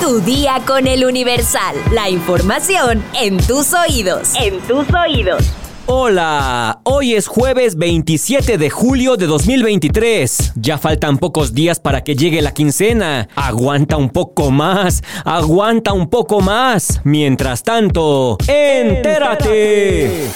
Tu día con el Universal. La información en tus oídos. En tus oídos. Hola, hoy es jueves 27 de julio de 2023. Ya faltan pocos días para que llegue la quincena. Aguanta un poco más, aguanta un poco más. Mientras tanto, entérate.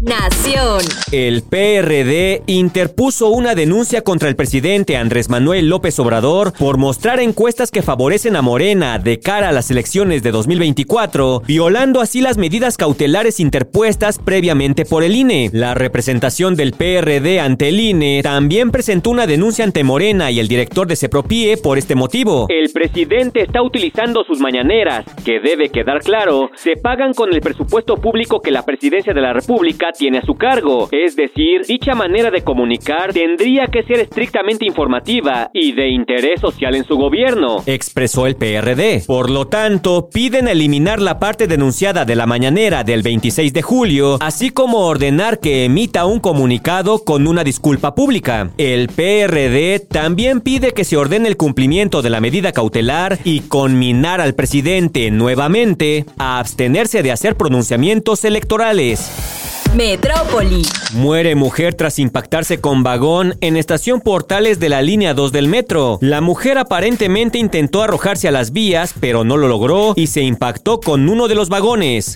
Nación. El PRD interpuso una denuncia contra el presidente Andrés Manuel López Obrador por mostrar encuestas que favorecen a Morena de cara a las elecciones de 2024, violando así las medidas cautelares interpuestas previamente por el INE. La representación del PRD ante el INE también presentó una denuncia ante Morena y el director de Sepropie por este motivo. El presidente está utilizando sus mañaneras, que debe quedar claro, se pagan con el presupuesto público que la presidencia de la República tiene a su cargo. Es decir, dicha manera de comunicar tendría que ser estrictamente informativa y de interés social en su gobierno, expresó el PRD. Por lo tanto, piden eliminar la parte denunciada de la mañanera del 26 de julio, así como ordenar que emita un comunicado con una disculpa pública. El PRD también pide que se ordene el cumplimiento de la medida cautelar y conminar al presidente nuevamente a abstenerse de hacer pronunciamientos electorales. Metrópoli. Muere mujer tras impactarse con vagón en estación Portales de la línea 2 del metro. La mujer aparentemente intentó arrojarse a las vías, pero no lo logró y se impactó con uno de los vagones.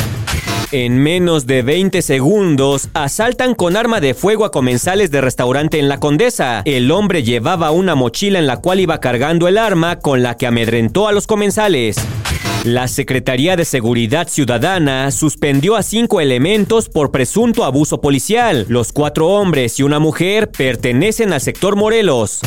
En menos de 20 segundos, asaltan con arma de fuego a comensales de restaurante en La Condesa. El hombre llevaba una mochila en la cual iba cargando el arma con la que amedrentó a los comensales. La Secretaría de Seguridad Ciudadana suspendió a cinco elementos por presunto abuso policial. Los cuatro hombres y una mujer pertenecen al sector Morelos.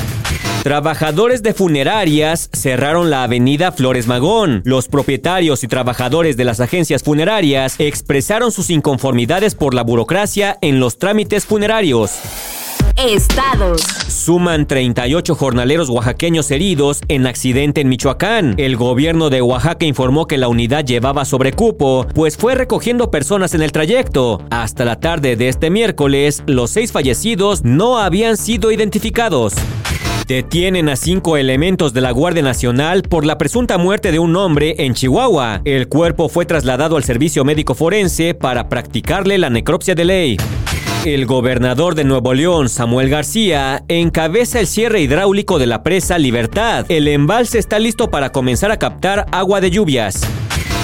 Trabajadores de funerarias cerraron la avenida Flores Magón. Los propietarios y trabajadores de las agencias funerarias expresaron sus inconformidades por la burocracia en los trámites funerarios. Estados. Suman 38 jornaleros oaxaqueños heridos en accidente en Michoacán. El gobierno de Oaxaca informó que la unidad llevaba sobrecupo, pues fue recogiendo personas en el trayecto. Hasta la tarde de este miércoles, los seis fallecidos no habían sido identificados. Detienen a cinco elementos de la Guardia Nacional por la presunta muerte de un hombre en Chihuahua. El cuerpo fue trasladado al servicio médico forense para practicarle la necropsia de ley. El gobernador de Nuevo León, Samuel García, encabeza el cierre hidráulico de la presa Libertad. El embalse está listo para comenzar a captar agua de lluvias.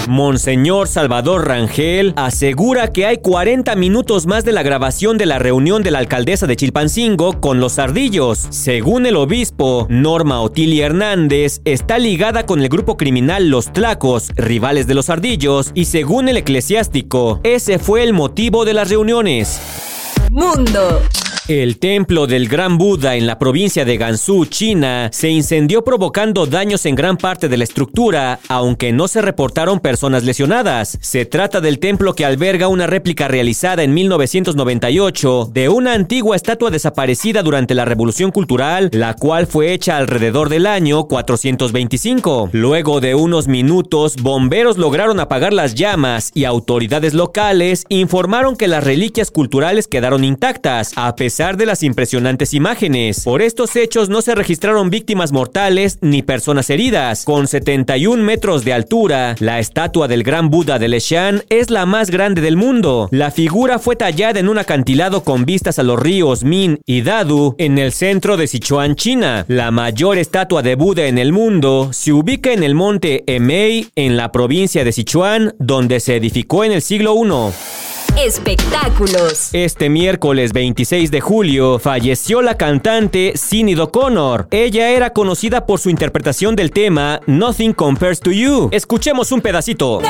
Monseñor Salvador Rangel asegura que hay 40 minutos más de la grabación de la reunión de la alcaldesa de Chilpancingo con los ardillos. Según el obispo, Norma Otilia Hernández está ligada con el grupo criminal Los Tlacos, rivales de los ardillos, y según el eclesiástico, ese fue el motivo de las reuniones. Mundo. El templo del Gran Buda en la provincia de Gansu, China, se incendió provocando daños en gran parte de la estructura, aunque no se reportaron personas lesionadas. Se trata del templo que alberga una réplica realizada en 1998 de una antigua estatua desaparecida durante la Revolución Cultural, la cual fue hecha alrededor del año 425. Luego de unos minutos, bomberos lograron apagar las llamas y autoridades locales informaron que las reliquias culturales quedaron intactas, a pesar pesar de las impresionantes imágenes. Por estos hechos no se registraron víctimas mortales ni personas heridas. Con 71 metros de altura, la estatua del gran Buda de Leshan es la más grande del mundo. La figura fue tallada en un acantilado con vistas a los ríos Min y Dadu en el centro de Sichuan, China. La mayor estatua de Buda en el mundo se ubica en el monte Emei en la provincia de Sichuan, donde se edificó en el siglo I. Espectáculos. Este miércoles 26 de julio falleció la cantante Sinead O'Connor. Ella era conocida por su interpretación del tema Nothing Compares to You. Escuchemos un pedacito.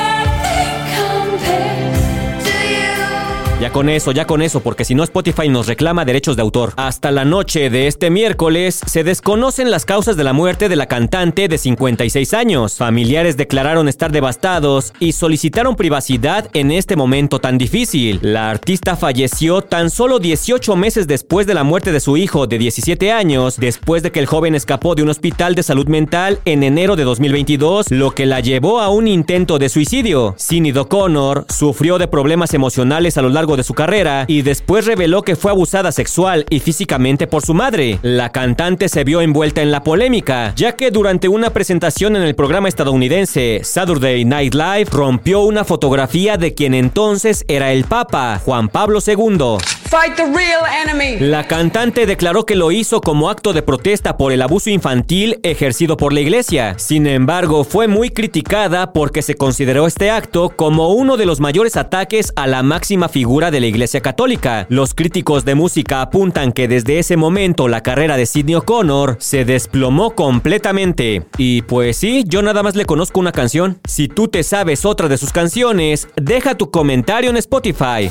Ya con eso, ya con eso, porque si no Spotify nos reclama derechos de autor. Hasta la noche de este miércoles se desconocen las causas de la muerte de la cantante de 56 años. Familiares declararon estar devastados y solicitaron privacidad en este momento tan difícil. La artista falleció tan solo 18 meses después de la muerte de su hijo de 17 años, después de que el joven escapó de un hospital de salud mental en enero de 2022, lo que la llevó a un intento de suicidio. Sinead O'Connor sufrió de problemas emocionales a lo largo largo de su carrera y después reveló que fue abusada sexual y físicamente por su madre. La cantante se vio envuelta en la polémica, ya que durante una presentación en el programa estadounidense Saturday Night Live rompió una fotografía de quien entonces era el Papa, Juan Pablo II. La cantante declaró que lo hizo como acto de protesta por el abuso infantil ejercido por la iglesia. Sin embargo, fue muy criticada porque se consideró este acto como uno de los mayores ataques a la máxima figura de la iglesia católica. Los críticos de música apuntan que desde ese momento la carrera de Sidney O'Connor se desplomó completamente. Y pues sí, yo nada más le conozco una canción. Si tú te sabes otra de sus canciones, deja tu comentario en Spotify.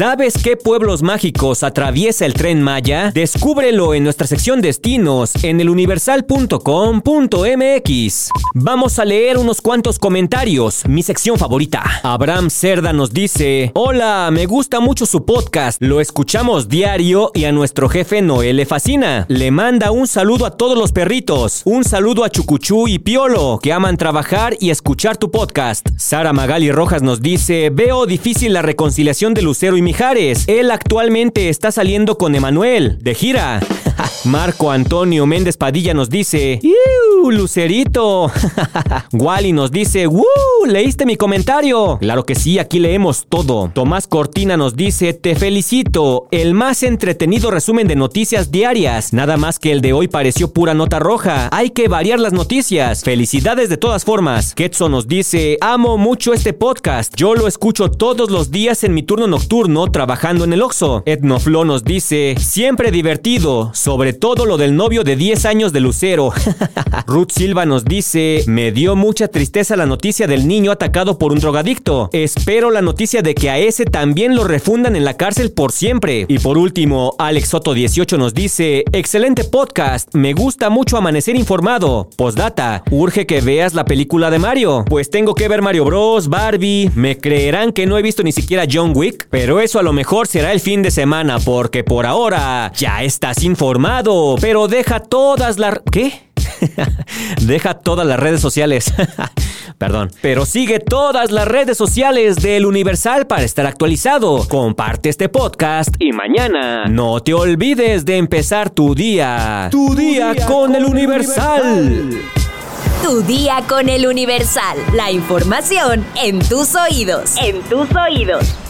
¿Sabes qué pueblos mágicos atraviesa el tren Maya? Descúbrelo en nuestra sección Destinos en eluniversal.com.mx. Vamos a leer unos cuantos comentarios, mi sección favorita. Abraham Cerda nos dice, Hola, me gusta mucho su podcast, lo escuchamos diario y a nuestro jefe Noel le fascina. Le manda un saludo a todos los perritos, un saludo a Chucuchú y Piolo, que aman trabajar y escuchar tu podcast. Sara Magali Rojas nos dice, veo difícil la reconciliación de Lucero y Él actualmente está saliendo con Emanuel, de gira. Marco Antonio Méndez Padilla nos dice, ¡Iu, Lucerito! Wally nos dice, ¡Woo! ¿Leíste mi comentario? Claro que sí, aquí leemos todo. Tomás Cortina nos dice, te felicito, el más entretenido resumen de noticias diarias. Nada más que el de hoy pareció pura nota roja. Hay que variar las noticias. Felicidades de todas formas. Ketso nos dice, amo mucho este podcast. Yo lo escucho todos los días en mi turno nocturno trabajando en el Oxxo. Etnoflo nos dice, siempre divertido, sobre todo lo del novio de 10 años de Lucero. Ruth Silva nos dice, me dio mucha tristeza la noticia del niño atacado por un drogadicto. Espero la noticia de que a ese también lo refundan en la cárcel por siempre. Y por último, Alex Soto 18 nos dice, excelente podcast, me gusta mucho amanecer informado. Postdata, urge que veas la película de Mario. Pues tengo que ver Mario Bros, Barbie, me creerán que no he visto ni siquiera John Wick, pero eso a lo mejor será el fin de semana porque por ahora ya estás informado pero deja todas las... ¿Qué? deja todas las redes sociales. Perdón. Pero sigue todas las redes sociales del Universal para estar actualizado. Comparte este podcast y mañana no te olvides de empezar tu día. Tu, día, con, el Universal. Tu día con el Universal. La información en tus oídos. En tus oídos.